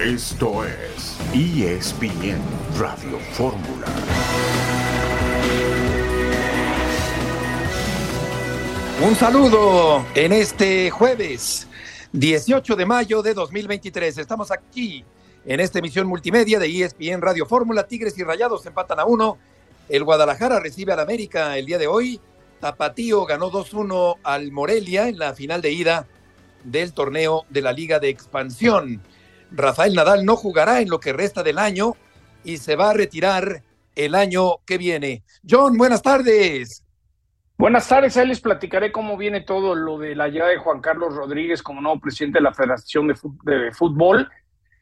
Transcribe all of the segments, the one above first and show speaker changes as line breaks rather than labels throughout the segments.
Esto es ESPN Radio Fórmula.
Un saludo en este jueves 18 de mayo de 2023. Estamos aquí en esta emisión multimedia de ESPN Radio Fórmula. Tigres y Rayados empatan a uno. El Guadalajara recibe al América el día de hoy. Tapatío ganó 2-1 al Morelia en la final de ida del torneo de la Liga de Expansión. Rafael Nadal no jugará en lo que resta del año y se va a retirar el año que viene. John, buenas tardes.
Buenas tardes, ahí les platicaré cómo viene todo lo de la llegada de Juan Carlos Rodríguez como nuevo presidente de la Federación de, Fútbol.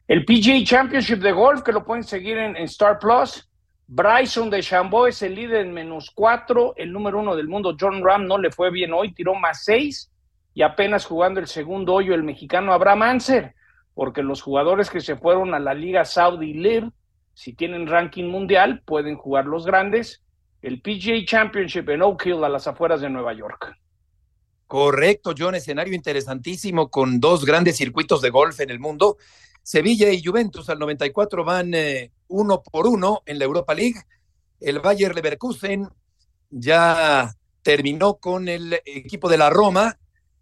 El PGA Championship de golf, que lo pueden seguir en, Star Plus. Bryson de Chambeau es el líder en menos cuatro. El número uno del mundo, John Ram, no le fue bien hoy, tiró más seis. Y apenas jugando el segundo hoyo, el mexicano Abraham Anser porque los jugadores que se fueron a la Liga Saudi Live, si tienen ranking mundial, pueden jugar los grandes. El PGA Championship en Oak Hill, a las afueras de Nueva York.
Correcto, John, escenario interesantísimo con dos grandes circuitos de golf en el mundo. Sevilla y Juventus al 94 van eh, uno por uno en la Europa League. El Bayer Leverkusen ya terminó con el equipo de la Roma,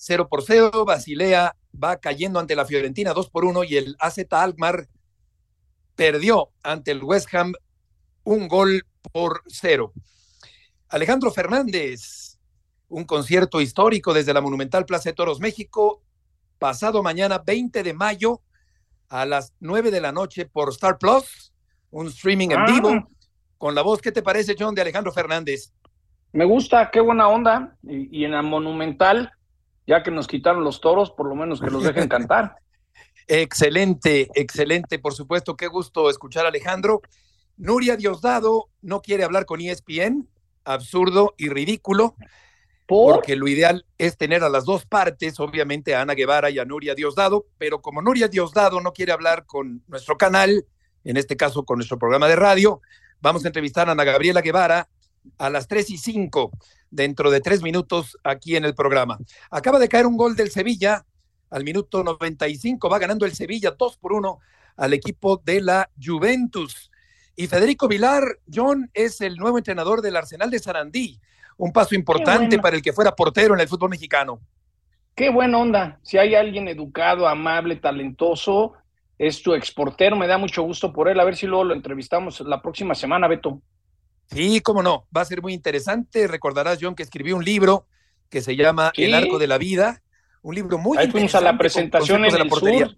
0 por 0. Basilea va cayendo ante la Fiorentina 2 por 1 y el AZ Alkmaar perdió ante el West Ham un gol por cero. Alejandro Fernández, un concierto histórico desde la Monumental Plaza de Toros, México, pasado mañana 20 de mayo a las 9 de la noche por Star Plus, un streaming en vivo ah. con la voz. ¿Qué te parece, John, de Alejandro Fernández?
Me gusta, qué buena onda. Y, y en la Monumental, ya que nos quitaron los toros, por lo menos que los dejen cantar.
excelente, excelente, por supuesto, qué gusto escuchar a Alejandro. Nuria Diosdado no quiere hablar con ESPN, absurdo y ridículo, porque lo ideal es tener a las dos partes, obviamente a Ana Guevara y a Nuria Diosdado, pero como Nuria Diosdado no quiere hablar con nuestro canal, en este caso con nuestro programa de radio, vamos a entrevistar a Ana Gabriela Guevara a las tres y cinco dentro de tres minutos aquí en el programa. Acaba de caer un gol del Sevilla al minuto 95, va ganando el Sevilla 2 por 1 al equipo de la Juventus. Y Federico Vilar, John, es el nuevo entrenador del Arsenal de Sarandí. Un paso importante para el que fuera portero en el fútbol mexicano.
Qué buena onda. Si hay alguien educado, amable, talentoso, es tu exportero. Me da mucho gusto por él. A ver si luego lo entrevistamos la próxima semana, Beto.
Sí, cómo no, va a ser muy interesante. Recordarás, John, que escribió un libro que se llama El Arco de la Vida, un libro muy
Ahí fuimos a la presentación en la portería.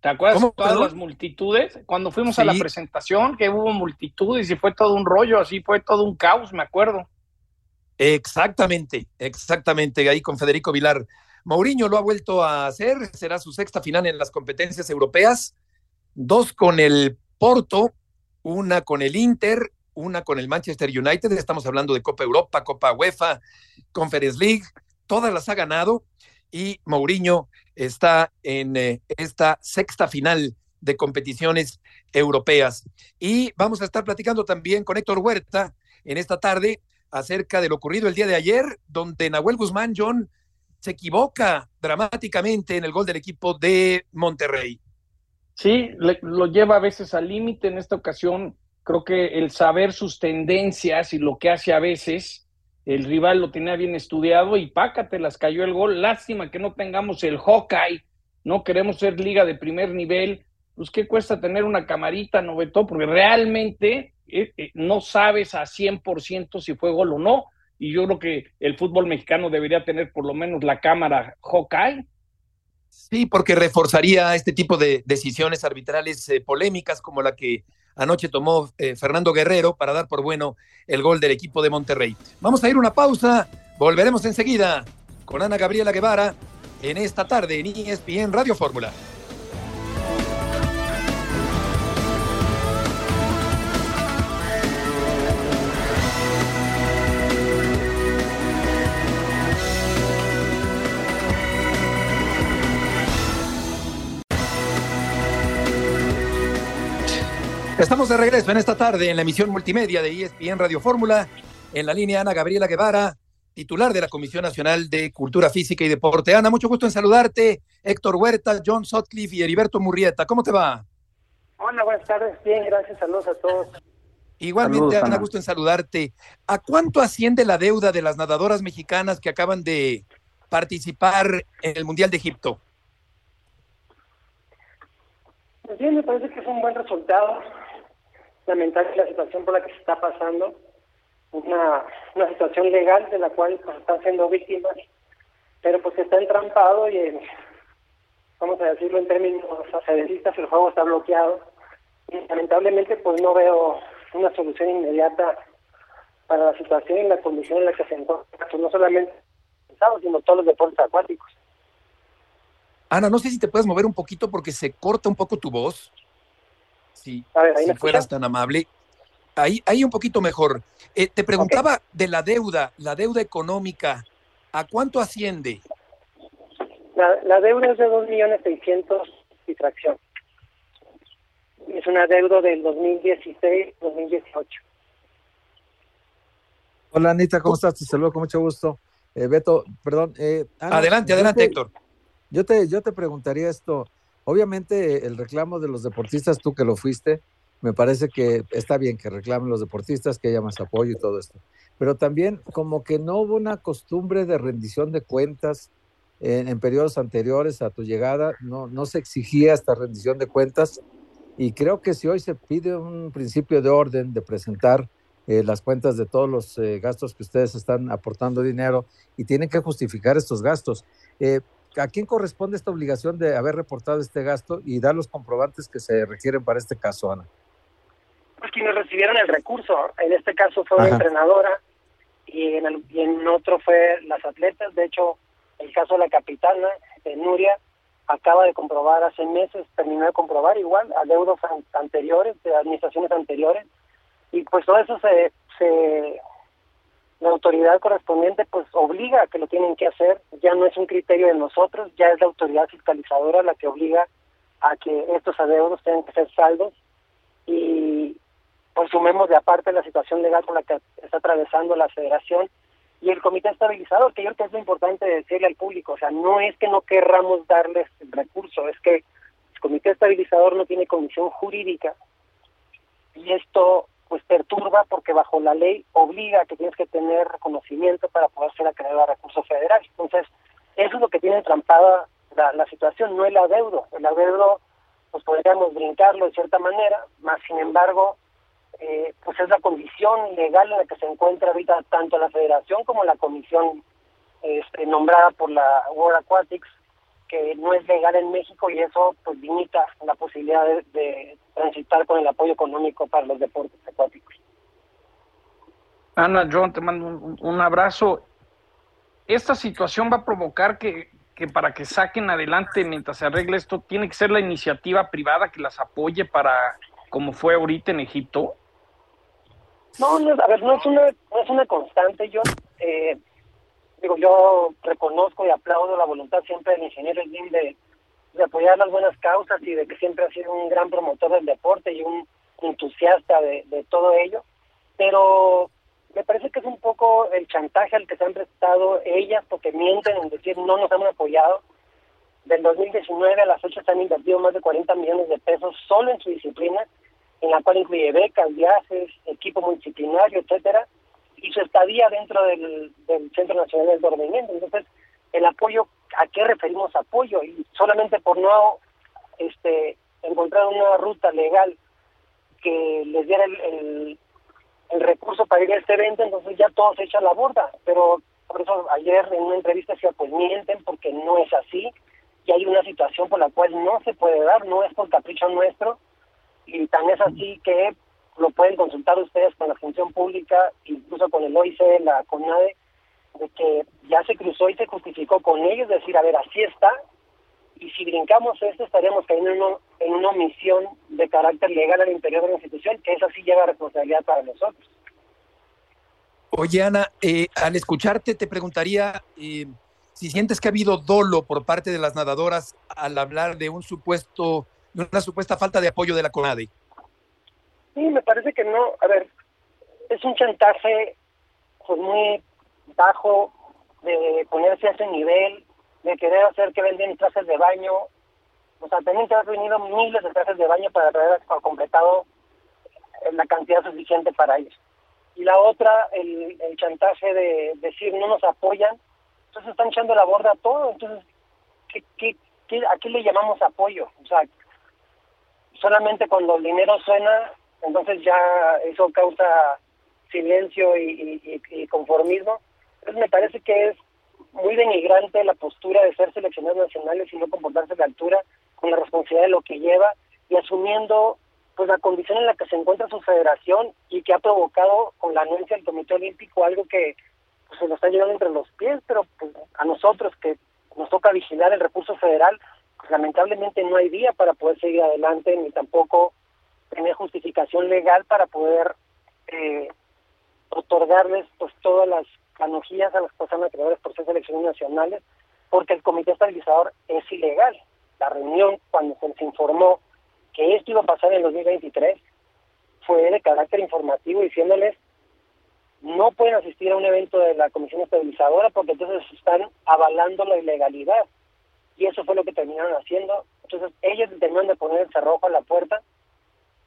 ¿Te acuerdas de todas las multitudes? Cuando fuimos a la presentación, que hubo multitudes y fue todo un rollo, así fue todo un caos, me acuerdo.
Exactamente, exactamente, ahí con Federico Vilar. Mourinho lo ha vuelto a hacer, será su sexta final en las competencias europeas, dos con el Porto, una con el Inter una con el Manchester United, estamos hablando de Copa Europa, Copa UEFA, Conference League, todas las ha ganado y Mourinho está en eh, esta sexta final de competiciones europeas. Y vamos a estar platicando también con Héctor Huerta en esta tarde acerca de lo ocurrido el día de ayer, donde Nahuel Guzmán John se equivoca dramáticamente en el gol del equipo de Monterrey.
Sí, lo lleva a veces al límite. En esta ocasión Creo que el saber sus tendencias y lo que hace a veces, el rival lo tenía bien estudiado y pácate, las cayó el gol. Lástima que no tengamos el Hawkeye, no queremos ser liga de primer nivel. Pues, ¿qué cuesta tener una camarita, Noveto? Porque realmente eh, eh, no sabes a 100% si fue gol o no. Y yo creo que el fútbol mexicano debería tener por lo menos la cámara Hawkeye.
Sí, porque reforzaría este tipo de decisiones arbitrales eh, polémicas como la que anoche tomó eh, Fernando Guerrero para dar por bueno el gol del equipo de Monterrey. Vamos a ir una pausa, volveremos enseguida con Ana Gabriela Guevara en esta tarde en ESPN Radio Fórmula. Estamos de regreso en esta tarde en la emisión multimedia de ESPN Radio Fórmula. En la línea Ana Gabriela Guevara, titular de la Comisión Nacional de Cultura Física y Deporte. Ana, mucho gusto en saludarte. Héctor Huerta, John Sotcliffe y Heriberto Murrieta. ¿Cómo te va?
Hola, buenas tardes. Bien, gracias. Saludos a todos.
Igualmente, Ana, gusto en saludarte. ¿A cuánto asciende la deuda de las nadadoras mexicanas que acaban de participar en el Mundial de Egipto?
Pues bien, me parece que es un buen resultado. Lamentable la situación por la que se está pasando. Una, una situación legal de la cual pues, están siendo víctimas, pero pues está entrampado y, vamos a decirlo en términos aceleristas, el juego está bloqueado. Y lamentablemente pues no veo una solución inmediata para la situación y la condición en la que se encuentra, pues, no solamente sino todos los deportes acuáticos.
Ana, no sé si te puedes mover un poquito porque se corta un poco tu voz. Si, si fueras tan amable. Ahí, ahí un poquito mejor. Eh, te preguntaba de la deuda, la deuda económica, ¿a cuánto asciende?
La, la deuda es de 2.600.000 millones y fracción. Es una deuda del 2016-2018.
Hola Anita, ¿cómo estás? Te saludo con mucho gusto. Eh, Beto, perdón. Eh,
adelante, adelante, Héctor.
Yo te, yo te preguntaría esto. Obviamente el reclamo de los deportistas, tú que lo fuiste, me parece que está bien que reclamen los deportistas, que haya más apoyo y todo esto. Pero también como que no hubo una costumbre de rendición de cuentas en, periodos anteriores a tu llegada, no, no se exigía esta rendición de cuentas y creo que si hoy se pide un principio de orden de presentar eh, las cuentas de todos los eh, gastos que ustedes están aportando dinero y tienen que justificar estos gastos. Eh, ¿A quién corresponde esta obligación de haber reportado este gasto y dar los comprobantes que se requieren para este caso, Ana?
Pues quienes recibieron el recurso. En este caso fue una entrenadora y en, el, y en otro fue las atletas. De hecho, el caso de la capitana, de Nuria, acaba de comprobar hace meses, terminó de comprobar igual, a deudos anteriores, de administraciones anteriores, y pues todo eso se, se la autoridad correspondiente pues obliga a que lo tienen que hacer, ya no es un criterio de nosotros, ya es la autoridad fiscalizadora la que obliga a que estos adeudos tengan que ser saldos. Y pues sumemos de aparte la situación legal con la que está atravesando la federación y el comité estabilizador, que yo creo que es lo importante decirle al público, o sea, no es que no querramos darles el recurso, es que el comité estabilizador no tiene comisión jurídica y esto pues perturba porque bajo la ley obliga a que tienes que tener reconocimiento para poder ser acreedor a recursos federales. Entonces, eso es lo que tiene trampada la, la situación, no el adeudo. El adeudo, pues podríamos brincarlo de cierta manera, más sin embargo, eh, pues es la condición legal en la que se encuentra ahorita tanto la federación como la comisión este, nombrada por la World Aquatics, que no es legal en México y eso pues limita la posibilidad de transitar con el apoyo económico para los deportes acuáticos.
Ana, John, te mando un, abrazo. Esta situación va a provocar que, que, para que saquen adelante mientras se arregle esto, tiene que ser la iniciativa privada que las apoye para, como fue ahorita en Egipto.
No, no a ver, no es una, no es una constante. Yo, eh, digo, yo reconozco y aplaudo la voluntad siempre del ingeniero Slim de, apoyar las buenas causas y de que siempre ha sido un gran promotor del deporte y un entusiasta de, de todo ello, pero me parece que es un poco el chantaje al que se han prestado ellas porque mienten en decir no nos hemos apoyado. Del 2019 a la fecha se han invertido más de 40 millones de pesos solo en su disciplina, en la cual incluye becas, viajes, equipo multidisciplinario, etcétera, y su estadía dentro del, del Centro Nacional del Dormimiento. Entonces, el apoyo a qué referimos apoyo y solamente por no este encontrar una ruta legal que les diera el, recurso para ir a este evento, entonces ya todo se echa a la borda. Pero por eso ayer en una entrevista decía, pues mienten porque no es así y hay una situación por la cual no se puede dar, no es por capricho nuestro y tan es así que lo pueden consultar ustedes con la función pública, incluso con el OIC, la CONADE, de que ya se cruzó y se justificó con ellos, decir, a ver, así está, y si brincamos esto estaríamos cayendo en, en una omisión de carácter legal al interior de la institución, que eso sí lleva responsabilidad para nosotros.
Oye, Ana, eh, al escucharte te preguntaría eh, si sientes que ha habido dolo por parte de las nadadoras al hablar de un supuesto, de una supuesta falta de apoyo de la CONADE.
Sí, me parece que no. A ver, es un chantaje pues muy bajo de ponerse a ese nivel, de querer hacer que venden trajes de baño. O sea, tenían que haber venido miles de trajes de baño para haber completado la cantidad suficiente para ellos. Y la otra, el, el chantaje de decir no nos apoyan, entonces están echando la borda a todo. Entonces, ¿qué, qué, qué, a qué le llamamos apoyo? O sea, solamente cuando el dinero suena, entonces ya eso causa silencio y, y, conformismo. Entonces me parece que es muy denigrante la postura de ser seleccionados nacionales y no comportarse de altura con la responsabilidad de lo que lleva y asumiendo pues la condición en la que se encuentra su federación y que ha provocado con la anuencia del Comité Olímpico algo que pues, se nos está llegando entre los pies, pero pues, a nosotros que nos toca vigilar el recurso federal, pues, lamentablemente no hay vía para poder seguir adelante ni tampoco tener justificación legal para poder eh, otorgarles pues todas las canogías a las personas creadoras por ser selecciones nacionales, porque el comité estabilizador es ilegal. La reunión, cuando se informó que esto iba a pasar en 2023, fue de carácter informativo diciéndoles no pueden asistir a un evento de la Comisión Estabilizadora porque entonces están avalando la ilegalidad. Y eso fue lo que terminaron haciendo. Entonces ellos terminaron de poner el cerrojo a la puerta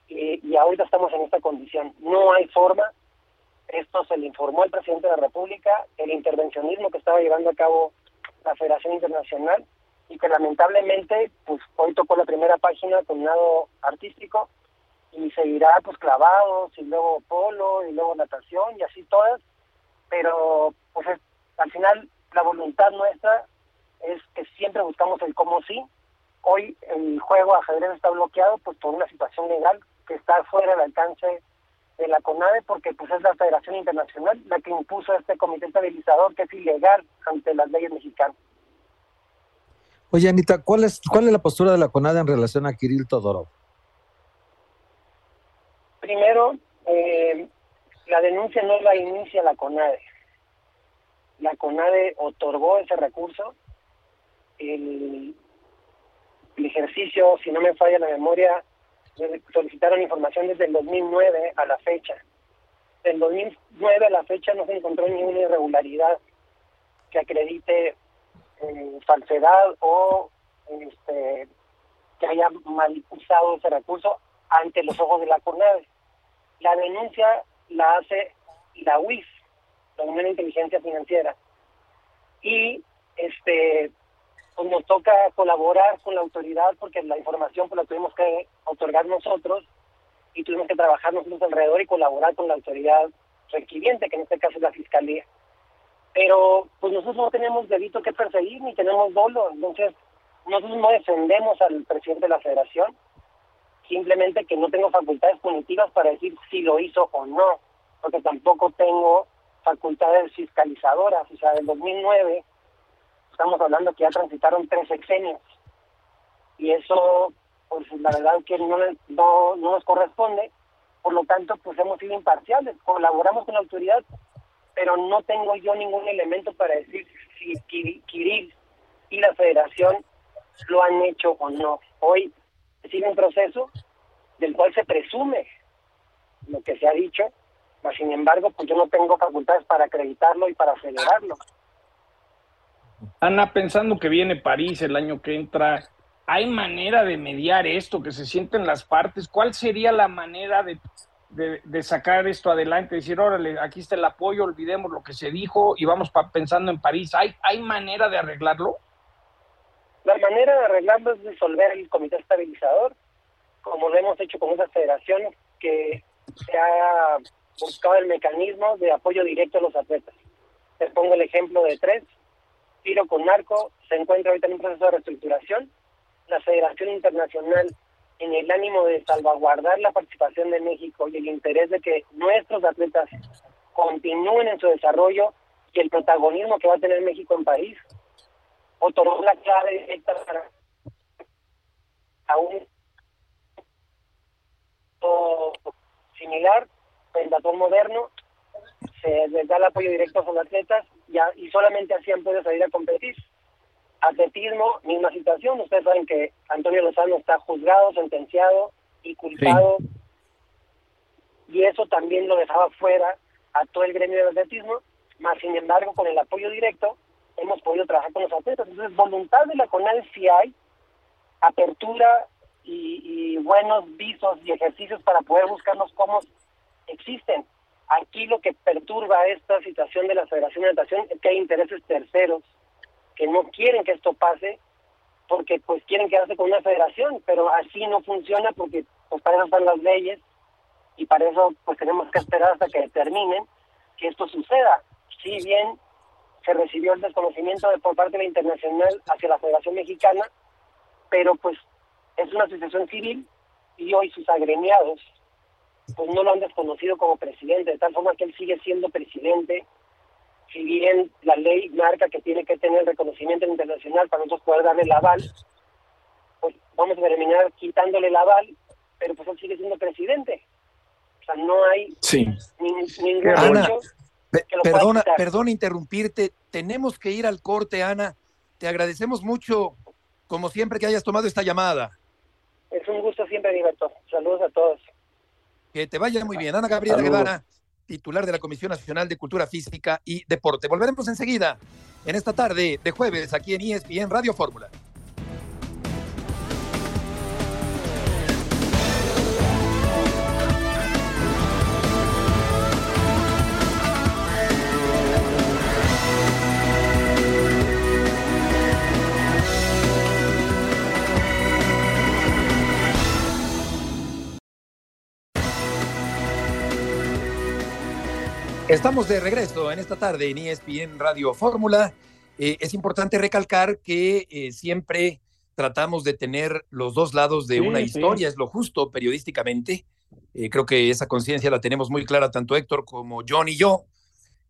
y, y ahorita estamos en esta condición. No hay forma. Esto se le informó al presidente de la República, el intervencionismo que estaba llevando a cabo la Federación Internacional y que lamentablemente pues hoy tocó la primera página con nado artístico y seguirá pues clavados y luego polo y luego natación y así todas pero pues al final la voluntad nuestra es que siempre buscamos el cómo sí hoy el juego ajedrez está bloqueado pues por una situación legal que está fuera del alcance de la CONADE porque pues es la Federación Internacional la que impuso este comité estabilizador que es ilegal ante las leyes mexicanas
Oye, Anita, ¿cuál es, cuál es la postura de la CONADE en relación a Kirill Todorov?
Primero, eh, la denuncia no la inicia la CONADE. La CONADE otorgó ese recurso. El, el ejercicio, si no me falla la memoria, solicitaron información desde el 2009 a la fecha. Del 2009 a la fecha no se encontró ninguna irregularidad que acredite eh, falsedad o este, que haya mal usado ese recurso ante los ojos de la CONADE. La denuncia la hace la UIF, la Unión de Inteligencia Financiera. Y este pues nos toca colaborar con la autoridad porque la información pues la tuvimos que otorgar nosotros y tuvimos que trabajar nosotros alrededor y colaborar con la autoridad requiriente, que en este caso es la Fiscalía. Pero pues nosotros no tenemos delito que perseguir ni tenemos dolo, entonces nosotros no defendemos al presidente de la federación, simplemente que no tengo facultades punitivas para decir si lo hizo o no, porque tampoco tengo facultades fiscalizadoras. O sea, del 2009 estamos hablando que ya transitaron tres sexenios y eso, pues la verdad que no, no, no nos corresponde. Por lo tanto, pues hemos sido imparciales, colaboramos con la autoridad, pero no tengo yo ningún elemento para decir si Kirill y la federación lo han hecho o no. Hoy sigue un proceso del cual se presume lo que se ha dicho, mas sin embargo, pues yo no tengo facultades para acreditarlo y para acelerarlo.
Ana, pensando que viene París el año que entra, ¿hay manera de mediar esto, que se sienten las partes? ¿Cuál sería la manera de, de, sacar esto adelante? Decir, órale, aquí está el apoyo, olvidemos lo que se dijo y vamos pensando en París. ¿Hay, ¿Hay manera de arreglarlo?
La manera de arreglarlo es disolver el comité estabilizador, como lo hemos hecho con otras federaciones, que se ha buscado el mecanismo de apoyo directo a los atletas. Les pongo el ejemplo de tres. Tiro con Narco se encuentra ahorita en un proceso de reestructuración. La Federación Internacional, en el ánimo de salvaguardar la participación de México y el interés de que nuestros atletas continúen en su desarrollo y el protagonismo que va a tener México en París, otorgó la clave directa para a un similar, pentatón moderno, se les da el apoyo directo a los atletas ya, y solamente así han podido salir a competir. Atletismo, misma situación, ustedes saben que Antonio Lozano está juzgado, sentenciado y culpado, y eso también lo dejaba fuera a todo el gremio del atletismo, más sin embargo con el apoyo directo hemos podido trabajar con los atletas. Entonces, voluntad de la CONADE sí hay, apertura y, buenos visos y ejercicios para poder buscarnos cómo existen. Aquí lo que perturba esta situación de la Federación de Natación es que hay intereses terceros que no quieren que esto pase porque pues quieren quedarse con una federación, pero así no funciona porque pues para eso están las leyes y para eso pues tenemos que esperar hasta que determinen que esto suceda. Si bien se recibió el desconocimiento de, por parte de la internacional hacia la Federación Mexicana, pero pues es una asociación civil y hoy sus agremiados pues no lo han desconocido como presidente, de tal forma que él sigue siendo presidente, si bien la ley marca que tiene que tener reconocimiento internacional para nosotros poder darle el aval, pues vamos a terminar quitándole el aval, pero pues él sigue siendo presidente. O sea, no hay
sí.
ningún
Ana, perdona, perdona interrumpirte, tenemos que ir al corte, Ana. Te agradecemos mucho, como siempre, que hayas tomado esta llamada.
Es un gusto siempre, Heriberto. Saludos a todos.
Que te vaya muy bien. Ana Gabriela Guevara, titular de la Comisión Nacional de Cultura Física y Deporte. Volveremos enseguida, en esta tarde de jueves, aquí en ESPN Radio Fórmula. Estamos de regreso en esta tarde en ESPN Radio Fórmula. Eh, es importante recalcar que eh, siempre tratamos de tener los dos lados de una historia, es lo justo periodísticamente. Eh, creo que esa conciencia la tenemos muy clara tanto Héctor como John y yo.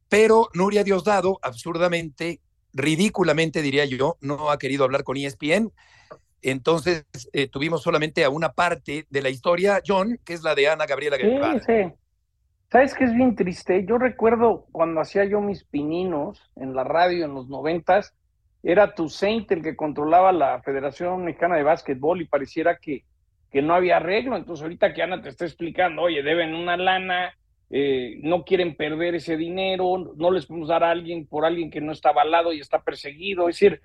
Pero Nuria Diosdado, absurdamente, ridículamente diría yo, no ha querido hablar con ESPN. Entonces tuvimos solamente a una parte de la historia, John, que es la de Ana Gabriela Guevara.
Sí, ¿Sabes qué es bien triste? Yo recuerdo cuando hacía yo mis pininos en la radio en los noventas, era tu Saint el que controlaba la Federación Mexicana de Básquetbol y pareciera que, que no había arreglo. Entonces ahorita que Ana te está explicando, oye, deben una lana, eh, no quieren perder ese dinero, no les podemos dar a alguien por alguien que no está avalado y está perseguido. Es decir,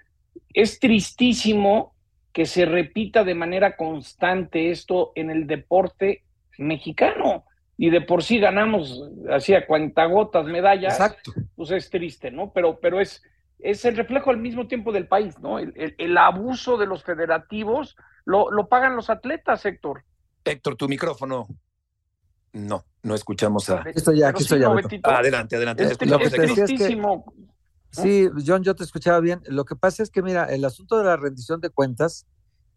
es tristísimo que se repita de manera constante esto en el deporte mexicano y de por sí ganamos así a cuentagotas medallas, Exacto. pues es triste, ¿no? Pero, pero es, es el reflejo al mismo tiempo del país, ¿no? El, abuso de los federativos lo, lo, pagan los atletas, Héctor.
Héctor, tu micrófono. No, no escuchamos a.
Esto ya, aquí estoy ya.
adelante, adelante.
Es, tristísimo.
sí, John, yo te escuchaba bien. Lo que pasa es que, mira, el asunto de la rendición de cuentas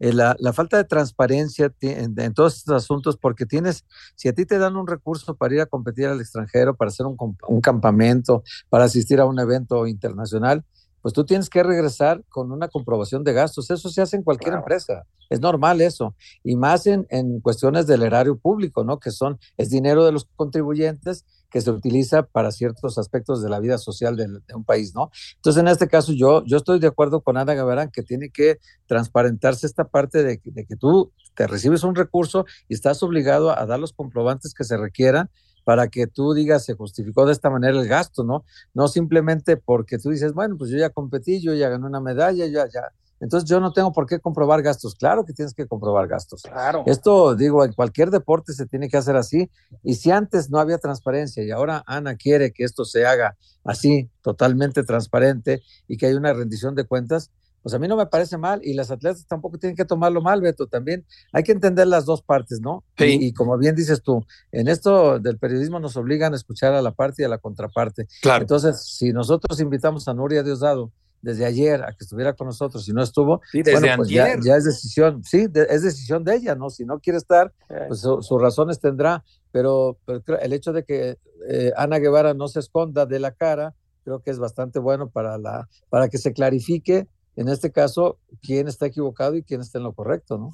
eh, la, falta de transparencia en, todos estos asuntos, porque tienes, si a ti te dan un recurso para ir a competir al extranjero, para hacer un, un campamento, para asistir a un evento internacional, pues tú tienes que regresar con una comprobación de gastos. Eso se hace en cualquier empresa. Es normal eso. Y más en, en, cuestiones del erario público, ¿no? Que son, es dinero de los contribuyentes que se utiliza para ciertos aspectos de la vida social de, un país, ¿no? Entonces, en este caso, yo, yo estoy de acuerdo con Ana Gavarán que tiene que transparentarse esta parte de, que tú te recibes un recurso y estás obligado a dar los comprobantes que se requieran para que tú digas se justificó de esta manera el gasto, ¿no? No simplemente porque tú dices, bueno, pues yo ya competí, yo ya gané una medalla, ya, ya. Entonces yo no tengo por qué comprobar gastos. Claro que tienes que comprobar gastos.
Claro.
Esto, digo, en cualquier deporte se tiene que hacer así. Y si antes no había transparencia y ahora Ana quiere que esto se haga así, totalmente transparente y que haya una rendición de cuentas, pues a mí no me parece mal y las atletas tampoco tienen que tomarlo mal, Beto, también hay que entender las dos partes, ¿no?
Sí.
Y, como bien dices tú, en esto del periodismo nos obligan a escuchar a la parte y a la contraparte.
Claro.
Entonces, si nosotros invitamos a Nuria Diosdado desde ayer a que estuviera con nosotros y no estuvo,
sí, desde
pues ya, es decisión, sí, es decisión de ella, ¿no? Si no quiere estar, pues sus razones tendrá, pero, el hecho de que eh, Ana Guevara no se esconda de la cara, creo que es bastante bueno para, la, para que se clarifique en este caso, quién está equivocado y quién está en lo correcto, ¿no?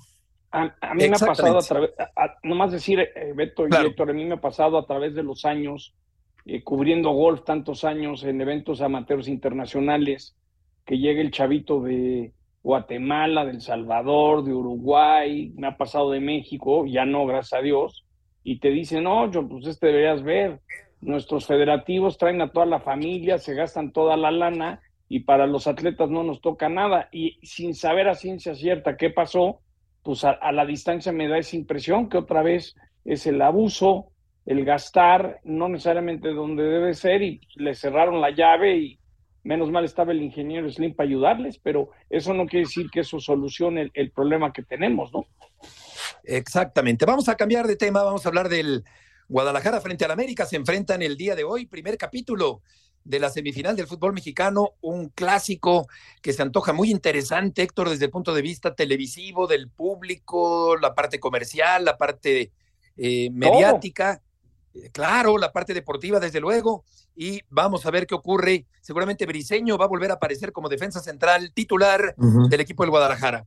A, mí me ha pasado a través, nomás decir, eh, Beto y Héctor, a mí me ha pasado a través de los años, eh, cubriendo golf tantos años en eventos amateurs internacionales, que llegue el chavito de Guatemala, del Salvador, de Uruguay, me ha pasado de México, ya no, gracias a Dios, y te dicen, no, yo, pues este deberías ver, nuestros federativos traen a toda la familia, se gastan toda la lana y para los atletas no nos toca nada. Y sin saber a ciencia cierta qué pasó, pues a, la distancia me da esa impresión que otra vez es el abuso, el gastar, no necesariamente donde debe ser, y le cerraron la llave y menos mal estaba el ingeniero Slim para ayudarles, pero eso no quiere decir que eso solucione el problema que tenemos, ¿no?
Exactamente. Vamos a cambiar de tema, vamos a hablar del Guadalajara frente al América. Se enfrentan el día de hoy, primer capítulo de la semifinal del fútbol mexicano, un clásico que se antoja muy interesante, Héctor, desde el punto de vista televisivo, del público, la parte comercial, la parte eh, mediática, claro, la parte deportiva, desde luego, y vamos a ver qué ocurre. Seguramente Briseño va a volver a aparecer como defensa central titular del equipo del Guadalajara.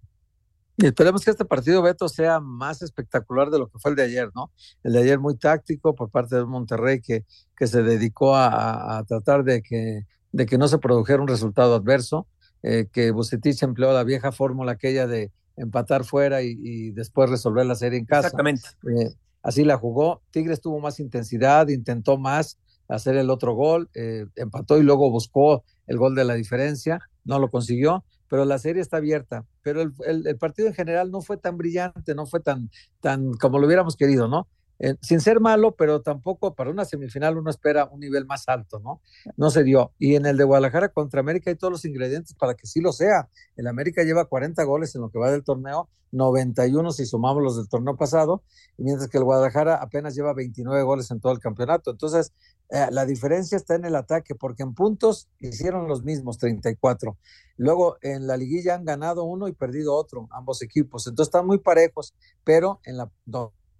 Y esperemos que este partido, Beto, sea más espectacular de lo que fue el de ayer, ¿no? El de ayer muy táctico por parte de Monterrey que, que se dedicó a, tratar de que, de que no se produjera un resultado adverso, eh, que Bucetich empleó la vieja fórmula aquella de empatar fuera y, después resolver la serie en casa.
Exactamente.
Eh, así la jugó. Tigres tuvo más intensidad, intentó más hacer el otro gol, eh, empató y luego buscó el gol de la diferencia, no lo consiguió pero la serie está abierta. Pero el, el, partido en general no fue tan brillante, no fue tan, tan como lo hubiéramos querido, ¿no? Eh, sin ser malo, pero tampoco para una semifinal uno espera un nivel más alto, ¿no? No se dio. Y en el de Guadalajara contra América hay todos los ingredientes para que sí lo sea. El América lleva 40 goles en lo que va del torneo, 91 si sumamos los del torneo pasado, mientras que el Guadalajara apenas lleva 29 goles en todo el campeonato. Entonces, eh, la diferencia está en el ataque, porque en puntos hicieron los mismos, 34. Luego en la liguilla han ganado uno y perdido otro, ambos equipos. Entonces están muy parejos, pero en la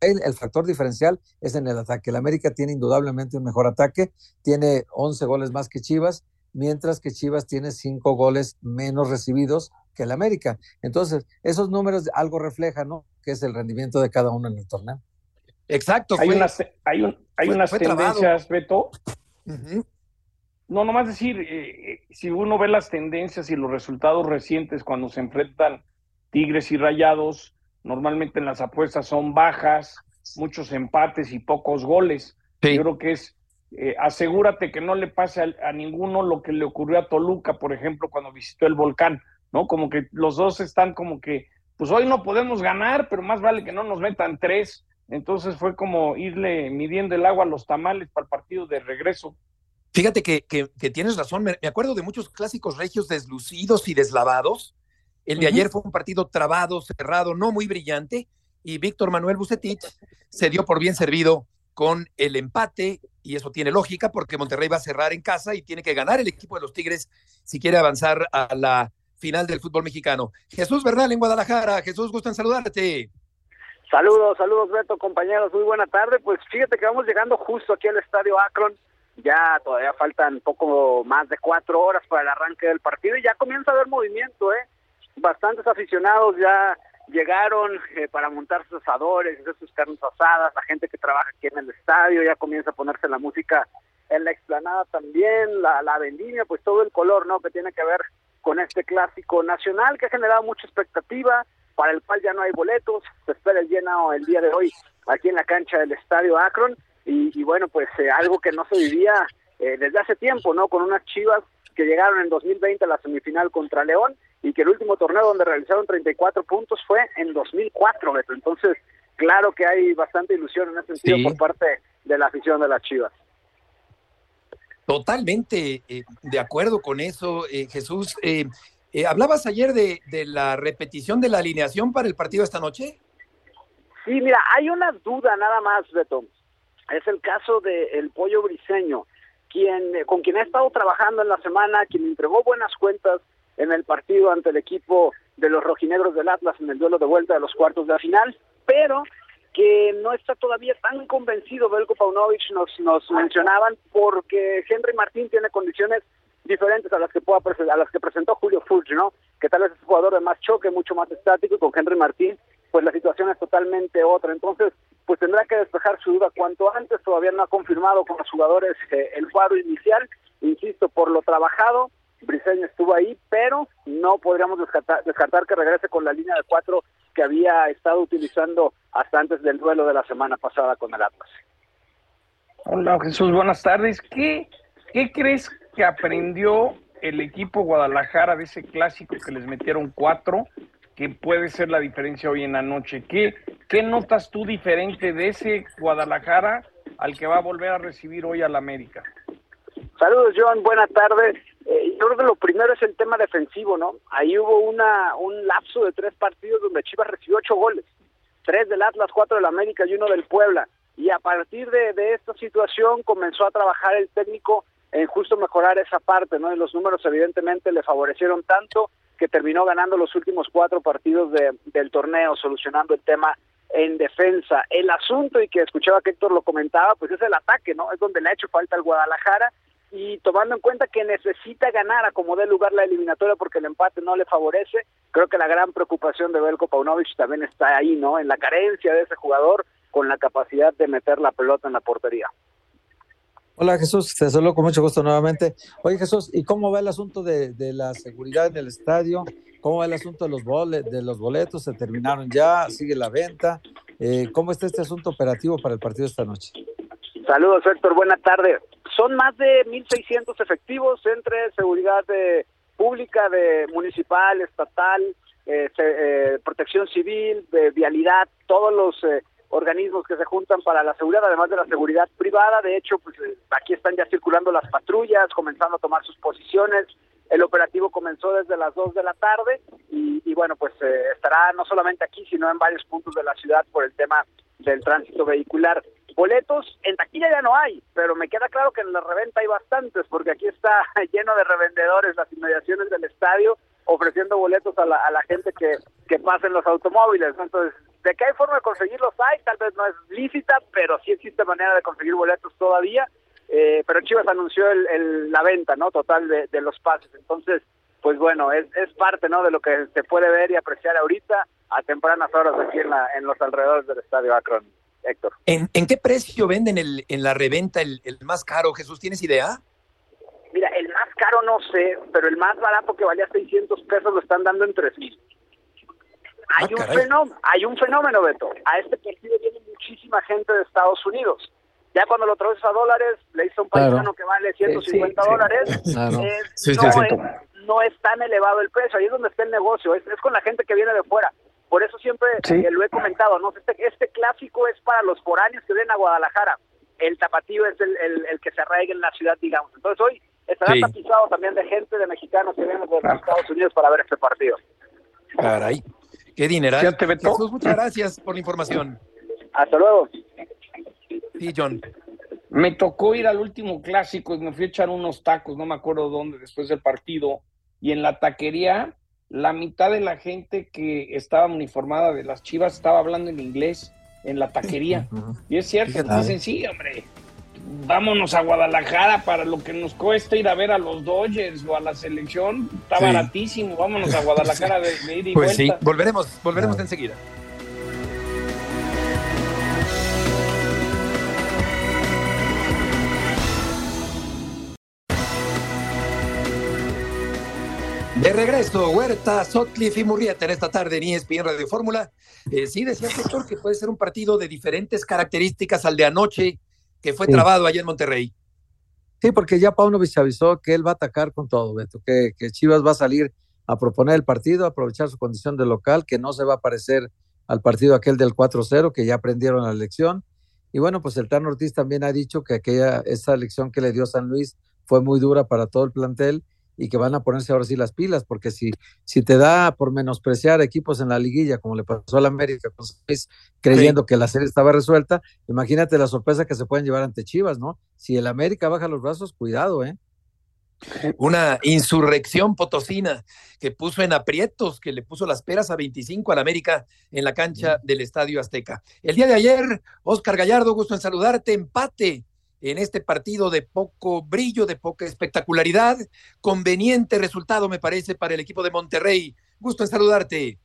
el, factor diferencial es en el ataque. El América tiene indudablemente un mejor ataque, tiene 11 goles más que Chivas, mientras que Chivas tiene 5 goles menos recibidos que el América. Entonces, esos números algo reflejan, ¿no? Que es el rendimiento de cada uno en el torneo.
Exacto.
Hay unas, hay hay unas tendencias, Beto. No, nomás decir, eh, eh, si uno ve las tendencias y los resultados recientes cuando se enfrentan Tigres y Rayados, Normalmente en las apuestas son bajas, muchos empates y pocos goles. Yo creo que es eh, asegúrate que no le pase a, ninguno lo que le ocurrió a Toluca, por ejemplo, cuando visitó el volcán, ¿no? Como que los dos están como que, pues hoy no podemos ganar, pero más vale que no nos metan tres. Entonces fue como irle midiendo el agua a los tamales para el partido de regreso.
Fíjate que, que, tienes razón, me, acuerdo de muchos clásicos regios deslucidos y deslavados, el de ayer fue un partido trabado, cerrado, no muy brillante, y Víctor Manuel Bucetich se dio por bien servido con el empate, y eso tiene lógica porque Monterrey va a cerrar en casa y tiene que ganar el equipo de los Tigres si quiere avanzar a la final del fútbol mexicano. Jesús Bernal en Guadalajara. Jesús, gustan saludarte.
Saludos, saludos Beto, compañeros, muy buena tarde. Pues fíjate que vamos llegando justo aquí al Estadio Akron. Ya todavía faltan poco más de cuatro horas para el arranque del partido y ya comienza a haber movimiento, ¿eh? Bastantes aficionados ya llegaron eh, para montar sus asadores, hacer sus carnes asadas, la gente que trabaja aquí en el estadio ya comienza a ponerse la música en la explanada también, la, la vendimia, pues todo el color, ¿no? Que tiene que ver con este clásico nacional que ha generado mucha expectativa, para el cual ya no hay boletos, se espera el lleno el día de hoy aquí en la cancha del estadio Akron y, bueno, pues eh, algo que no se vivía eh, desde hace tiempo, ¿no? Con unas chivas que llegaron en 2020 a la semifinal contra León y que el último torneo donde realizaron 34 puntos fue en 2004, Beto. Entonces, claro que hay bastante ilusión en ese sentido por parte de la afición de las Chivas.
Totalmente eh, de acuerdo con eso, eh, Jesús. Eh, ¿Hablabas ayer de, de, la repetición de la alineación para el partido esta noche?
Sí, mira, hay una duda nada más, Beto. Es el caso del el pollo briseño, quien, con quien ha estado trabajando en la semana, quien entregó buenas cuentas en el partido ante el equipo de los rojinegros del Atlas en el duelo de vuelta de los cuartos de la final, pero que no está todavía tan convencido Belko Paunovic, nos, nos mencionaban, porque Henry Martín tiene condiciones diferentes a las que pueda a las que presentó Julio Furch, ¿no? Que tal vez es un jugador de más choque, mucho más estático, y con Henry Martín, pues la situación es totalmente otra. Entonces, pues tendrá que despejar su duda cuanto antes, todavía no ha confirmado con los jugadores eh, el cuadro inicial, insisto, por lo trabajado, Briseño estuvo ahí, pero no podríamos descartar, descartar que regrese con la línea de cuatro que había estado utilizando hasta antes del duelo de la semana pasada con el Atlas.
Hola Jesús, buenas tardes. ¿Qué, ¿Qué crees que aprendió el equipo Guadalajara de ese clásico que les metieron cuatro, que puede ser la diferencia hoy en la noche? ¿Qué, qué notas tú diferente de ese Guadalajara al que va a volver a recibir hoy al América?
Saludos, John. Buenas tardes. Eh, yo creo que lo primero es el tema defensivo, ¿no? Ahí hubo una un lapso de tres partidos donde Chivas recibió ocho goles. Tres del Atlas, cuatro del América y uno del Puebla y a partir de, esta situación comenzó a trabajar el técnico en justo mejorar esa parte, ¿no? Y los números evidentemente le favorecieron tanto que terminó ganando los últimos cuatro partidos del torneo, solucionando el tema en defensa. El asunto, y que escuchaba que Héctor lo comentaba, pues es el ataque, ¿no? Es donde le ha hecho falta al Guadalajara y tomando en cuenta que necesita ganar a como dé lugar la eliminatoria porque el empate no le favorece, creo que la gran preocupación de Belko Paunovic también está ahí, ¿no? En la carencia de ese jugador con la capacidad de meter la pelota en la portería.
Hola Jesús, te saludo con mucho gusto nuevamente. Oye Jesús, ¿y cómo va el asunto de, la seguridad en el estadio? ¿Cómo va el asunto de los, de los boletos? ¿Se terminaron ya? ¿Sigue la venta? Eh, ¿Cómo está este asunto operativo para el partido esta noche?
Saludos Héctor, buena tarde. Son más de 1.600 efectivos entre seguridad de, pública, de municipal, estatal, eh, eh, protección civil, de vialidad, todos los organismos que se juntan para la seguridad, además de la seguridad privada. De hecho, pues eh, aquí están ya circulando las patrullas, comenzando a tomar sus posiciones. El operativo comenzó desde las 2 de la tarde y, bueno, pues eh, estará no solamente aquí, sino en varios puntos de la ciudad por el tema del tránsito vehicular. Boletos en taquilla ya no hay, pero me queda claro que en la reventa hay bastantes, porque aquí está lleno de revendedores las inmediaciones del estadio ofreciendo boletos a la, a la gente que, que pasen los automóviles. Entonces, de que hay forma de conseguirlos hay, tal vez no es lícita, pero sí existe manera de conseguir boletos todavía. Eh, pero Chivas anunció el, la venta, ¿no? Total de, los pases. Entonces, pues bueno, es, es parte, ¿no? De lo que se puede ver y apreciar ahorita a tempranas horas aquí en, la, en los alrededores del Estadio Akron, Héctor.
¿En, en qué precio venden el, en la reventa el, el más caro, Jesús? ¿Tienes idea?
Mira, el más caro no sé, pero el más barato que valía 600 pesos lo están dando en 3 mil. Hay, ah, un fenómeno, hay un fenómeno, Beto. A este partido viene muchísima gente de Estados Unidos. Ya cuando lo traes a dólares, le hizo un paisano que vale 150 dólares, no, es, tan elevado el precio. Ahí es donde está el negocio. Es, con la gente que viene de fuera. Por eso siempre eh, lo he comentado. no este, este clásico es para los foráneos que vienen a Guadalajara. El tapatío es el, el, que se arraiga en la ciudad, digamos. Entonces hoy estará tapizado también de gente de mexicanos que vienen de los Estados Unidos para ver este partido.
Caray. Qué dinero. Jesús, muchas gracias por la información.
Hasta luego.
Sí, John.
Me tocó ir al último clásico y me fui a echar unos tacos, no me acuerdo dónde, después del partido. Y en la taquería, la mitad de la gente que estaba uniformada de las chivas estaba hablando en inglés en la taquería. Y es cierto, dicen, sí, hombre, vámonos a Guadalajara para lo que nos cuesta ir a ver a los Dodgers o a la selección, está baratísimo, vámonos a Guadalajara de, ir y
Pues sí, volveremos, volveremos enseguida. De regreso, Huerta, Sotcliffe y Murrieta en esta tarde en ESPN Radio Fórmula. Eh, sí, decía sector que puede ser un partido de diferentes características al de anoche que fue trabado allá en Monterrey.
Sí, porque ya Paunovic avisó que él va a atacar con todo, Beto, que, que Chivas va a salir a proponer el partido, a aprovechar su condición de local, que no se va a parecer al partido aquel del 4-0, que ya aprendieron la elección. Y bueno, pues el Tan Ortiz también ha dicho que aquella, esa elección que le dio San Luis fue muy dura para todo el plantel y que van a ponerse ahora sí las pilas, porque si, si te da por menospreciar equipos en la liguilla, como le pasó a la América, creyendo que la serie estaba resuelta, imagínate la sorpresa que se pueden llevar ante Chivas, ¿no? Si el América baja los brazos, cuidado, ¿eh?
Una insurrección potosina que puso en aprietos, que le puso las peras a 25 al América en la cancha del Estadio Azteca. El día de ayer, Oscar Gallardo, gusto en saludarte, empate en este partido de poco brillo, de poca espectacularidad. Conveniente resultado, me parece, para el equipo de Monterrey. Gusto en saludarte.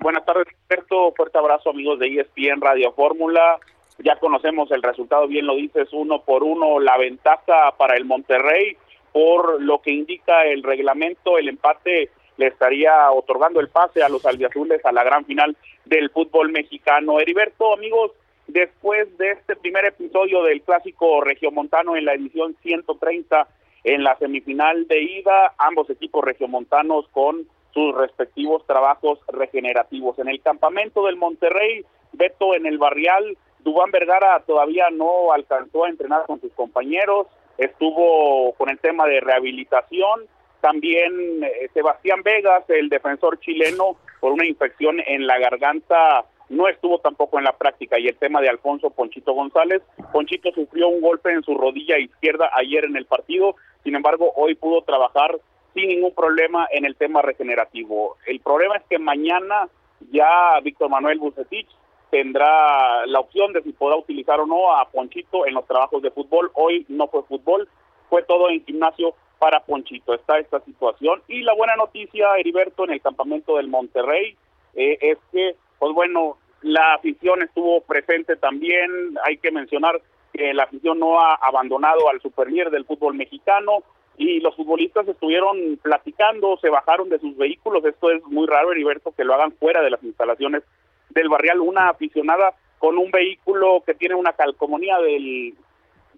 Buenas tardes, experto. Fuerte abrazo, amigos de ESPN Radio Fórmula. Ya conocemos el resultado, bien lo dices, uno por uno, la ventaja para el Monterrey. Por lo que indica el reglamento, el empate le estaría otorgando el pase a los albiazules a la gran final del fútbol mexicano. Heriberto, amigos, después de este primer episodio del clásico regiomontano en la edición 130 en la semifinal de ida, ambos equipos regiomontanos con sus respectivos trabajos regenerativos. En el campamento del Monterrey, Beto en el Barrial, Dubán Vergara todavía no alcanzó a entrenar con sus compañeros, estuvo con el tema de rehabilitación, también eh, Sebastián Vegas, el defensor chileno, por una infección en la garganta, no estuvo tampoco en la práctica. Y el tema de Alfonso Ponchito González, Ponchito sufrió un golpe en su rodilla izquierda ayer en el partido, sin embargo, hoy pudo trabajar sin ningún problema en el tema regenerativo. El problema es que mañana ya Víctor Manuel Bucetich tendrá la opción de si podrá utilizar o no a Ponchito en los trabajos de fútbol. Hoy no fue fútbol, fue todo en gimnasio para Ponchito. Está esta situación. Y la buena noticia, Heriberto, en el campamento del Monterrey, eh, es que, pues bueno, la afición estuvo presente también. Hay que mencionar que la afición no ha abandonado al superlíder del fútbol mexicano y los futbolistas estuvieron platicando, se bajaron de sus vehículos. Esto es muy raro, Heriberto, que lo hagan fuera de las instalaciones del barrial. Una aficionada con un vehículo que tiene una calcomanía del,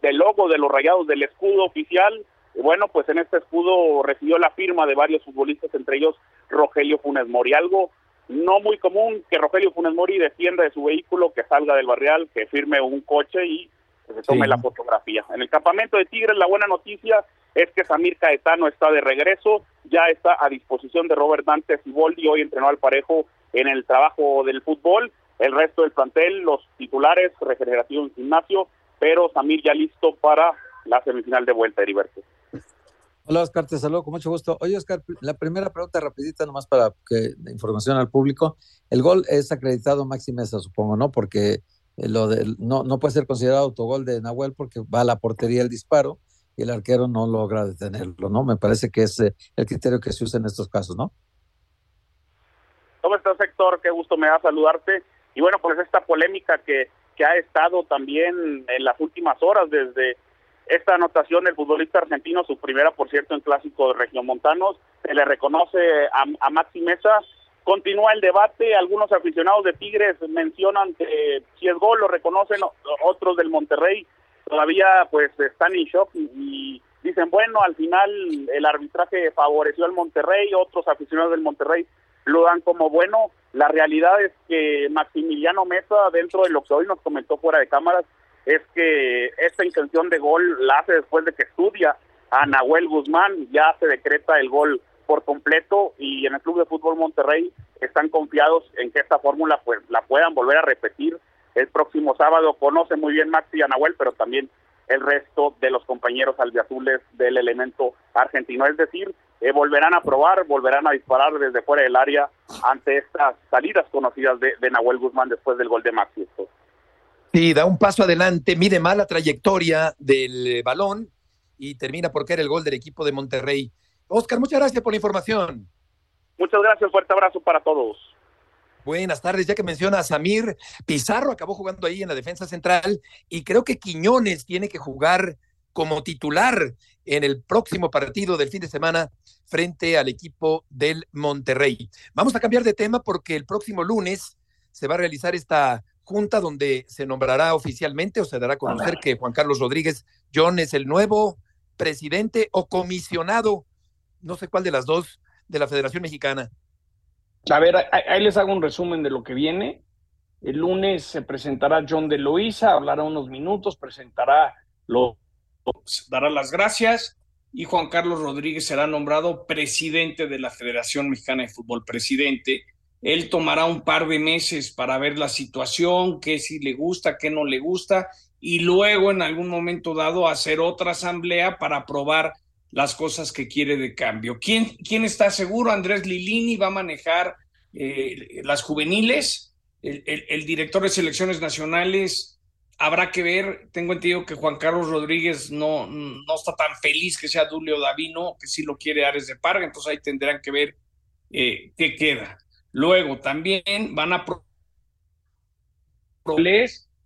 del logo de los rayados del escudo oficial bueno, pues en este escudo recibió la firma de varios futbolistas, entre ellos Rogelio Funes Mori. Algo no muy común que Rogelio Funes Mori defienda de su vehículo, que salga del barrial, que firme un coche y se tome la fotografía. En el campamento de Tigres, la buena noticia es que Samir Caetano está de regreso, ya está a disposición de Robert Dante Siboldi, hoy entrenó al parejo en el trabajo del fútbol. El resto del plantel, los titulares, regenerativo en gimnasio, pero Samir ya listo para la semifinal de vuelta, Heriberto.
Hola Oscar, te saludo con mucho gusto. Oye Oscar, la primera pregunta rapidita nomás para que información al público. El gol es acreditado Maxi Mesa, supongo, ¿no? Porque eh, lo de, no, no puede ser considerado autogol de Nahuel porque va a la portería el disparo y el arquero no logra detenerlo, ¿no? Me parece que es eh, el criterio que se usa en estos casos, ¿no?
¿Cómo estás, Héctor? Qué gusto me da saludarte. Y bueno, pues esta polémica que, que ha estado también en las últimas horas desde esta anotación del futbolista argentino, su primera, por cierto, en clásico de Montanos, se le reconoce a, a Maxi Mesa. Continúa el debate, algunos aficionados de Tigres mencionan que si es gol lo reconocen, otros del Monterrey todavía pues están en shock y, dicen, bueno, al final el arbitraje favoreció al Monterrey, otros aficionados del Monterrey lo dan como bueno. La realidad es que Maximiliano Mesa, dentro de lo que hoy nos comentó fuera de cámaras, es que esta intención de gol la hace después de que estudia a Nahuel Guzmán, ya se decreta el gol por completo y en el Club de Fútbol Monterrey están confiados en que esta fórmula pues la puedan volver a repetir el próximo sábado. Conoce muy bien Maxi a Nahuel, pero también el resto de los compañeros albiazules del elemento argentino. Es decir, eh, volverán a probar, volverán a disparar desde fuera del área ante estas salidas conocidas de, de Nahuel Guzmán después del gol de Maxi.
Sí, da un paso adelante, mide mal la trayectoria del eh, balón y termina por caer el gol del equipo de Monterrey. Oscar, muchas gracias por la información.
Muchas gracias, fuerte abrazo para todos.
Buenas tardes, ya que menciona a Samir, Pizarro acabó jugando ahí en la defensa central y creo que Quiñones tiene que jugar como titular en el próximo partido del fin de semana frente al equipo del Monterrey. Vamos a cambiar de tema porque el próximo lunes se va a realizar esta junta donde se nombrará oficialmente o se dará a conocer que Juan Carlos Rodríguez John es el nuevo presidente o comisionado, no sé cuál de las dos, de la Federación Mexicana.
A ver, ahí les hago un resumen de lo que viene. El lunes se presentará John de Loíza, hablará unos minutos, presentará lo, dará las gracias y Juan Carlos Rodríguez será nombrado presidente de la Federación Mexicana de Fútbol, presidente él tomará un par de meses para ver la situación, qué si le gusta, qué no le gusta, y luego en algún momento dado hacer otra asamblea para aprobar las cosas que quiere de cambio. ¿Quién, quién está seguro? Andrés Lilini va a manejar eh, las juveniles, el, director de selecciones nacionales habrá que ver, tengo entendido que Juan Carlos Rodríguez no, no está tan feliz que sea Dulio Davino, que sí lo quiere Ares de Parga, entonces ahí tendrán que ver eh, qué queda. Luego también van a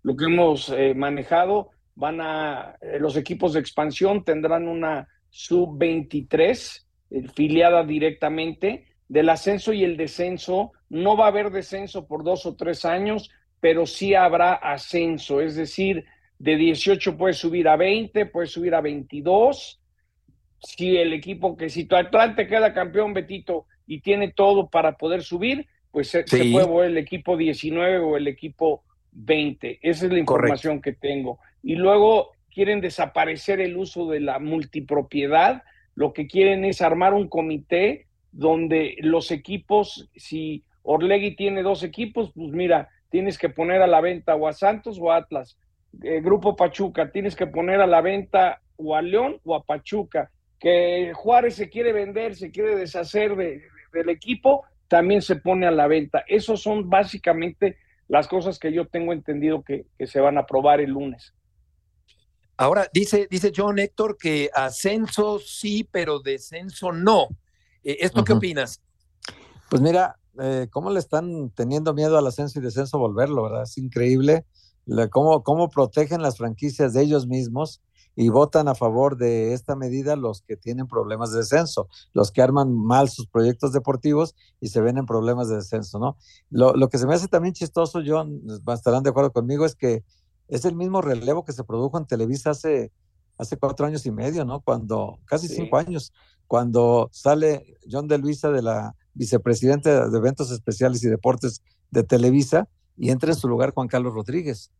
lo que hemos eh, manejado, van a eh, los equipos de expansión tendrán una sub 23 eh, filiada directamente del ascenso y el descenso. No va a haber descenso por dos o tres años. pero sí habrá ascenso, es decir, de 18 puede subir a 20, puede subir a 22. Si el equipo que si tu Atlante queda campeón, Betito, y tiene todo para poder subir, pues se, puede volver el equipo 19 o el equipo 20. Esa es la información que tengo. Y luego quieren desaparecer el uso de la multipropiedad. Lo que quieren es armar un comité donde los equipos, si Orlegui tiene dos equipos, pues mira, tienes que poner a la venta o a Santos o a Atlas. Eh, Grupo Pachuca, tienes que poner a la venta o a León o a Pachuca. Que Juárez se quiere vender, se quiere deshacer del equipo, también se pone a la venta. Esos son básicamente las cosas que yo tengo entendido que, se van a aprobar el lunes.
Ahora, dice, dice John Héctor que ascenso sí, pero descenso no. Eh, ¿Esto qué opinas?
Pues mira, eh, cómo le están teniendo miedo al ascenso y descenso volverlo, ¿verdad? Es increíble cómo, cómo protegen las franquicias de ellos mismos y votan a favor de esta medida los que tienen problemas de descenso, los que arman mal sus proyectos deportivos y se ven en problemas de descenso, ¿no? Lo, lo que se me hace también chistoso, John, estarán de acuerdo conmigo, es que es el mismo relevo que se produjo en Televisa hace, hace cuatro años y medio, ¿no? Cuando, casi cinco años, cuando sale John de Luisa de la vicepresidenta de Eventos Especiales y Deportes de Televisa y entra en su lugar Juan Carlos Rodríguez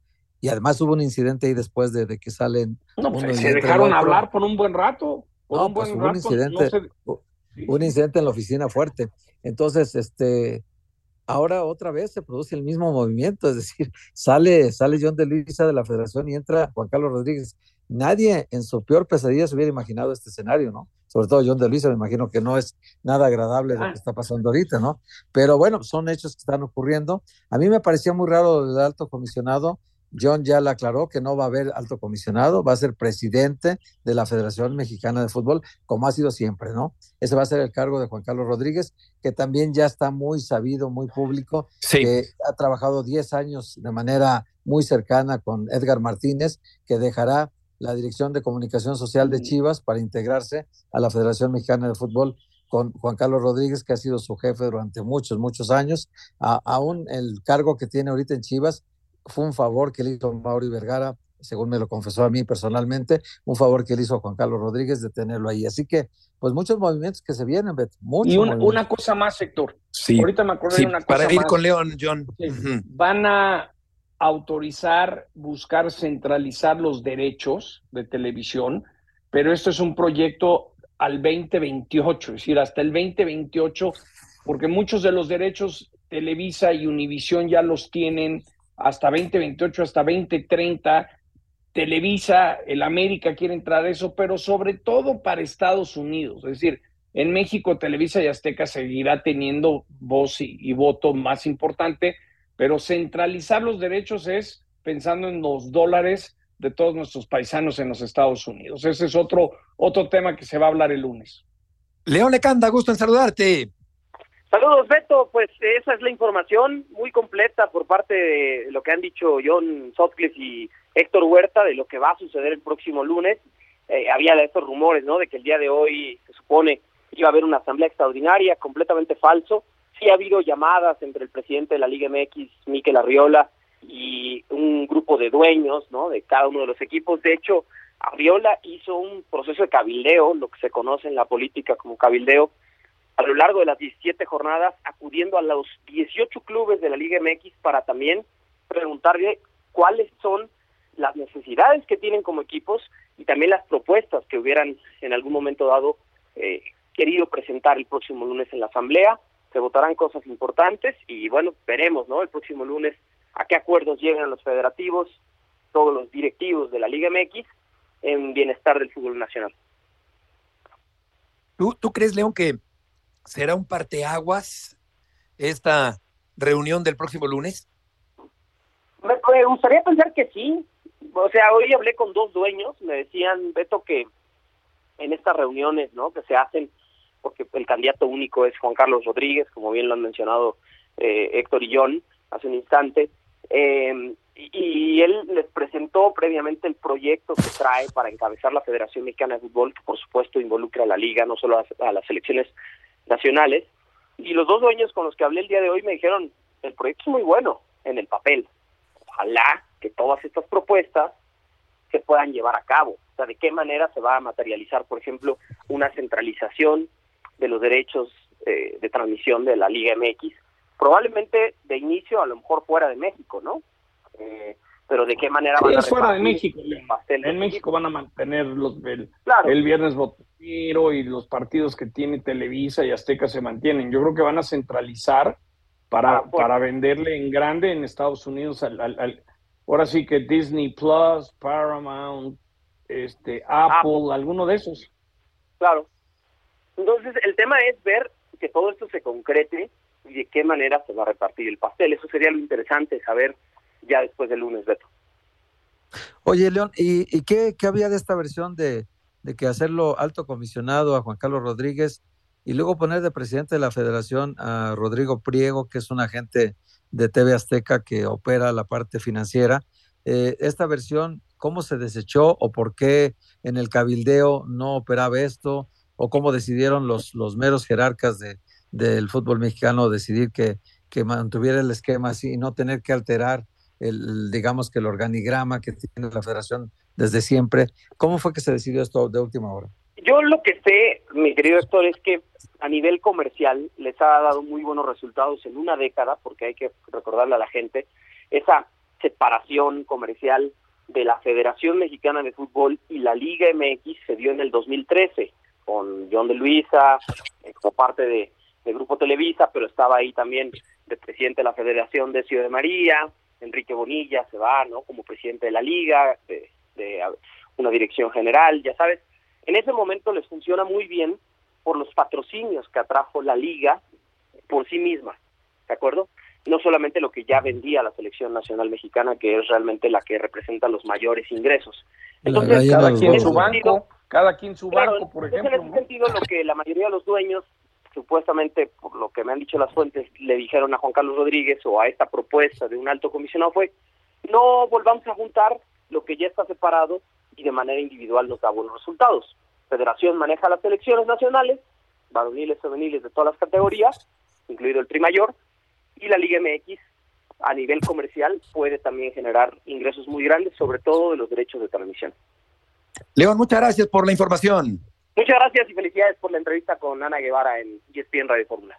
y además hubo un incidente ahí después de, que salen.
No, pues, se dejaron hablar por un buen rato. Por un
pues,
buen
hubo un incidente, un incidente en la oficina fuerte. Entonces, este, ahora otra vez se produce el mismo movimiento, es decir, sale, sale John de Luisa de la Federación y entra Juan Carlos Rodríguez. Nadie en su peor pesadilla se hubiera imaginado este escenario, ¿no? Sobre todo John de Luisa, me imagino que no es nada agradable lo ah. que está pasando ahorita, ¿no? Pero bueno, son hechos que están ocurriendo. A mí me parecía muy raro el alto comisionado John ya le aclaró que no va a haber alto comisionado, va a ser presidente de la Federación Mexicana de Fútbol, como ha sido siempre, ¿no? Ese va a ser el cargo de Juan Carlos Rodríguez, que también ya está muy sabido, muy público, que ha trabajado 10 años de manera muy cercana con Edgar Martínez, que dejará la Dirección de Comunicación Social de Chivas para integrarse a la Federación Mexicana de Fútbol con Juan Carlos Rodríguez, que ha sido su jefe durante muchos, muchos años. aún el cargo que tiene ahorita en Chivas fue un favor que le hizo Mauri Vergara, según me lo confesó a mí personalmente, un favor que le hizo a Juan Carlos Rodríguez de tenerlo ahí. Así que, pues muchos movimientos que se vienen, Beto.
y una, cosa más, sector.
Sí.
Ahorita me acuerdo de una cosa
Para ir con León, John.
Van a autorizar, buscar centralizar los derechos de televisión, pero esto es un proyecto al 2028, es decir, hasta el 2028, porque muchos de los derechos Televisa y Univisión ya los tienen hasta 2028, hasta 2030. Televisa, el América quiere entrar a eso, pero sobre todo para Estados Unidos. Es decir, en México Televisa y Azteca seguirá teniendo voz y, voto más importante, pero centralizar los derechos es pensando en los dólares de todos nuestros paisanos en los Estados Unidos. Ese es otro, otro tema que se va a hablar el lunes.
León Lecanda, gusto en saludarte.
Saludos, Beto. Pues esa es la información muy completa por parte de lo que han dicho John Sutcliffe y Héctor Huerta de lo que va a suceder el próximo lunes. Eh, había estos rumores, ¿no? De que el día de hoy se supone iba a haber una asamblea extraordinaria, completamente falso. Sí ha habido llamadas entre el presidente de la Liga MX, Miquel Arriola, y un grupo de dueños, ¿no? De cada uno de los equipos. De hecho, Arriola hizo un proceso de cabildeo, lo que se conoce en la política como cabildeo, a lo largo de las 17 jornadas acudiendo a los 18 clubes de la Liga MX para también preguntarle cuáles son las necesidades que tienen como equipos y también las propuestas que hubieran en algún momento dado eh, querido presentar el próximo lunes en la asamblea. Se votarán cosas importantes y bueno, veremos, ¿no? El próximo lunes a qué acuerdos llegan los federativos, todos los directivos de la Liga MX en bienestar del fútbol nacional.
¿Tú, tú crees, León, que ¿Será un parteaguas esta reunión del próximo lunes?
Me, gustaría pensar que sí. O sea, hoy hablé con dos dueños, me decían, Beto, que en estas reuniones, ¿no? Que se hacen, porque el candidato único es Juan Carlos Rodríguez, como bien lo han mencionado eh, Héctor y John hace un instante, eh, y, él les presentó previamente el proyecto que trae para encabezar la Federación Mexicana de Fútbol, que por supuesto involucra a la liga, no solo a, a las selecciones nacionales. Y los dos dueños con los que hablé el día de hoy me dijeron, el proyecto es muy bueno en el papel, ojalá que todas estas propuestas se puedan llevar a cabo. O sea, de qué manera se va a materializar, por ejemplo, una centralización de los derechos eh, de transmisión de la Liga MX, probablemente de inicio a lo mejor fuera de México, ¿no? Eh, pero de qué manera
van a fuera de México. En México van a mantener los, el, el viernes botanero y los partidos que tiene Televisa y Azteca se mantienen. Yo creo que van a centralizar para, ah, para venderle en grande en Estados Unidos al, ahora sí que Disney Plus, Paramount, este Apple, alguno de esos.
Claro. Entonces el tema es ver que todo esto se concrete y de qué manera se va a repartir el pastel. Eso sería lo interesante saber ya después del lunes, Beto.
Oye, León, ¿y, qué, había de esta versión de, que hacerlo alto comisionado a Juan Carlos Rodríguez y luego poner de presidente de la federación a Rodrigo Priego, que es un agente de TV Azteca que opera la parte financiera? Eh, esta versión, ¿cómo se desechó o por qué en el cabildeo no operaba esto? ¿O cómo decidieron los, los meros jerarcas de, del fútbol mexicano decidir que, que mantuviera el esquema así y no tener que alterar el, digamos que el organigrama que tiene la federación desde siempre. ¿Cómo fue que se decidió esto de última hora?
Yo lo que sé, mi querido Héctor, es que a nivel comercial les ha dado muy buenos resultados en una década, porque hay que recordarle a la gente, esa separación comercial de la Federación Mexicana de Fútbol y la Liga MX se dio en el 2013, con John de Luisa, eh, como parte de, de Grupo Televisa, pero estaba ahí también el presidente de la Federación de Ciudad de María, Enrique Bonilla se va, ¿no? Como presidente de la liga, de, una dirección general, ya sabes. En ese momento les funciona muy bien por los patrocinios que atrajo la liga por sí misma, ¿de acuerdo? No solamente lo que ya vendía la selección nacional mexicana, que es realmente la que representa los mayores ingresos.
Entonces, cada quien su banco, cada quien su banco, por ejemplo.
En ese sentido, lo que la mayoría de los dueños supuestamente, por lo que me han dicho las fuentes, le dijeron a Juan Carlos Rodríguez o a esta propuesta de un alto comisionado fue, no volvamos a juntar lo que ya está separado y de manera individual nos da buenos resultados. Federación maneja las selecciones nacionales, varoniles, femeniles de todas las categorías, incluido el Trimayor, y la Liga MX a nivel comercial puede también generar ingresos muy grandes, sobre todo de los derechos de transmisión.
León, muchas gracias por la información.
Muchas gracias y felicidades por la entrevista con Ana Guevara en ESPN Radio Fórmula.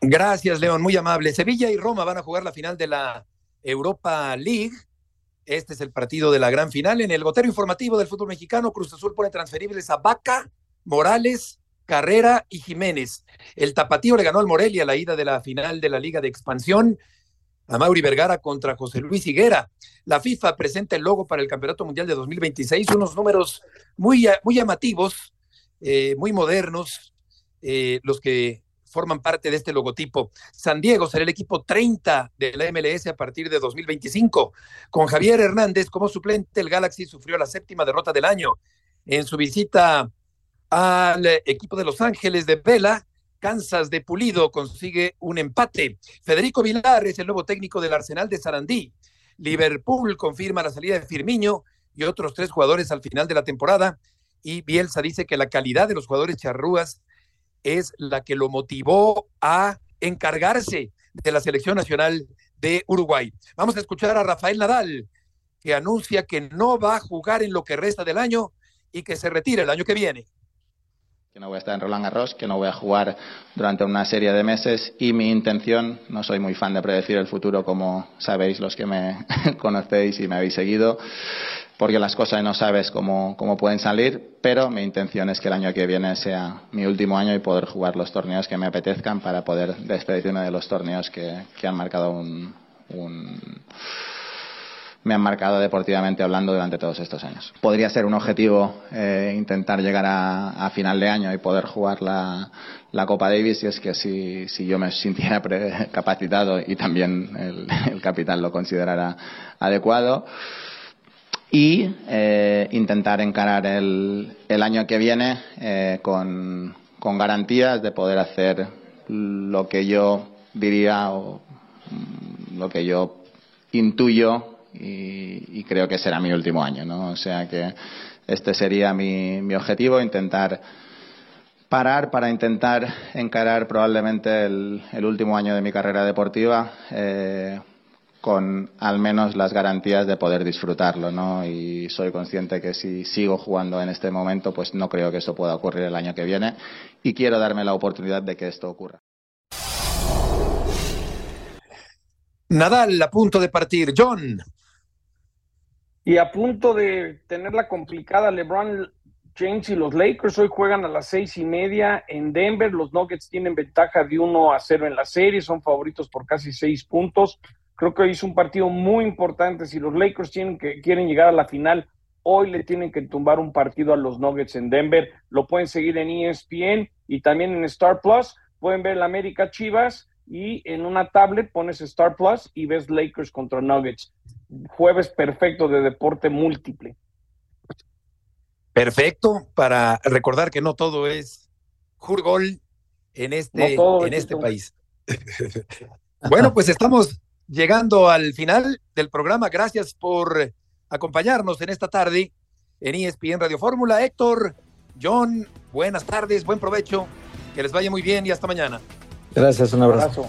Gracias, León, muy amable. Sevilla y Roma van a jugar la final de la Europa League. Este es el partido de la gran final. En el gotero informativo del fútbol mexicano, Cruz Azul pone transferibles a Vaca, Morales, Carrera y Jiménez. El tapatío le ganó al Morelia la ida de la final de la Liga de Expansión. A Mauri Vergara contra José Luis Higuera. La FIFA presenta el logo para el Campeonato Mundial de 2026, unos números muy, muy llamativos, eh, muy modernos, eh, los que forman parte de este logotipo. San Diego será el equipo 30 de la MLS a partir de 2025. Con Javier Hernández como suplente, el Galaxy sufrió la séptima derrota del año. En su visita al equipo de Los Ángeles de Vela, Kansas de Pulido consigue un empate. Federico Vilar es el nuevo técnico del Arsenal de Sarandí. Liverpool confirma la salida de Firmiño y otros tres jugadores al final de la temporada. Y Bielsa dice que la calidad de los jugadores charrúas es la que lo motivó a encargarse de la selección nacional de Uruguay. Vamos a escuchar a Rafael Nadal, que anuncia que no va a jugar en lo que resta del año y que se retira el año que viene
que no voy a estar en Roland Garros, que no voy a jugar durante una serie de meses y mi intención, no soy muy fan de predecir el futuro como sabéis los que me conocéis y me habéis seguido, porque las cosas no sabes cómo, cómo pueden salir, pero mi intención es que el año que viene sea mi último año y poder jugar los torneos que me apetezcan para poder despedirme de los torneos que, que han marcado un, un me han marcado deportivamente hablando durante todos estos años. Podría ser un objetivo eh, intentar llegar a, final de año y poder jugar la, Copa Davis y es que si, si yo me sintiera capacitado y también el, el capital lo considerara adecuado y eh, intentar encarar el, año que viene eh, con, con garantías de poder hacer lo que yo diría o mm, lo que yo intuyo y, creo que será mi último año, ¿no? O sea que este sería mi, objetivo, intentar parar para intentar encarar probablemente el, último año de mi carrera deportiva eh, con al menos las garantías de poder disfrutarlo, ¿no? Y soy consciente que si sigo jugando en este momento, pues no creo que esto pueda ocurrir el año que viene y quiero darme la oportunidad de que esto ocurra.
Nadal a punto de partir. John.
Y a punto de tener la complicada LeBron James y los Lakers hoy juegan a las seis y media en Denver. Los Nuggets tienen ventaja de 1 a 0 en la serie, son favoritos por casi seis puntos. Creo que hoy es un partido muy importante. Si los Lakers tienen que, quieren llegar a la final, hoy le tienen que tumbar un partido a los Nuggets en Denver. Lo pueden seguir en ESPN y también en Star Plus. Pueden ver la América Chivas y en una tablet pones Star Plus y ves Lakers contra Nuggets. Jueves perfecto de deporte múltiple.
Perfecto, para recordar que no todo es Jurgol en este, en este país. bueno, pues estamos llegando al final del programa. Gracias por acompañarnos en esta tarde en ESPN Radio Fórmula. Héctor, John, buenas tardes, buen provecho, que les vaya muy bien y hasta mañana.
Gracias, un abrazo.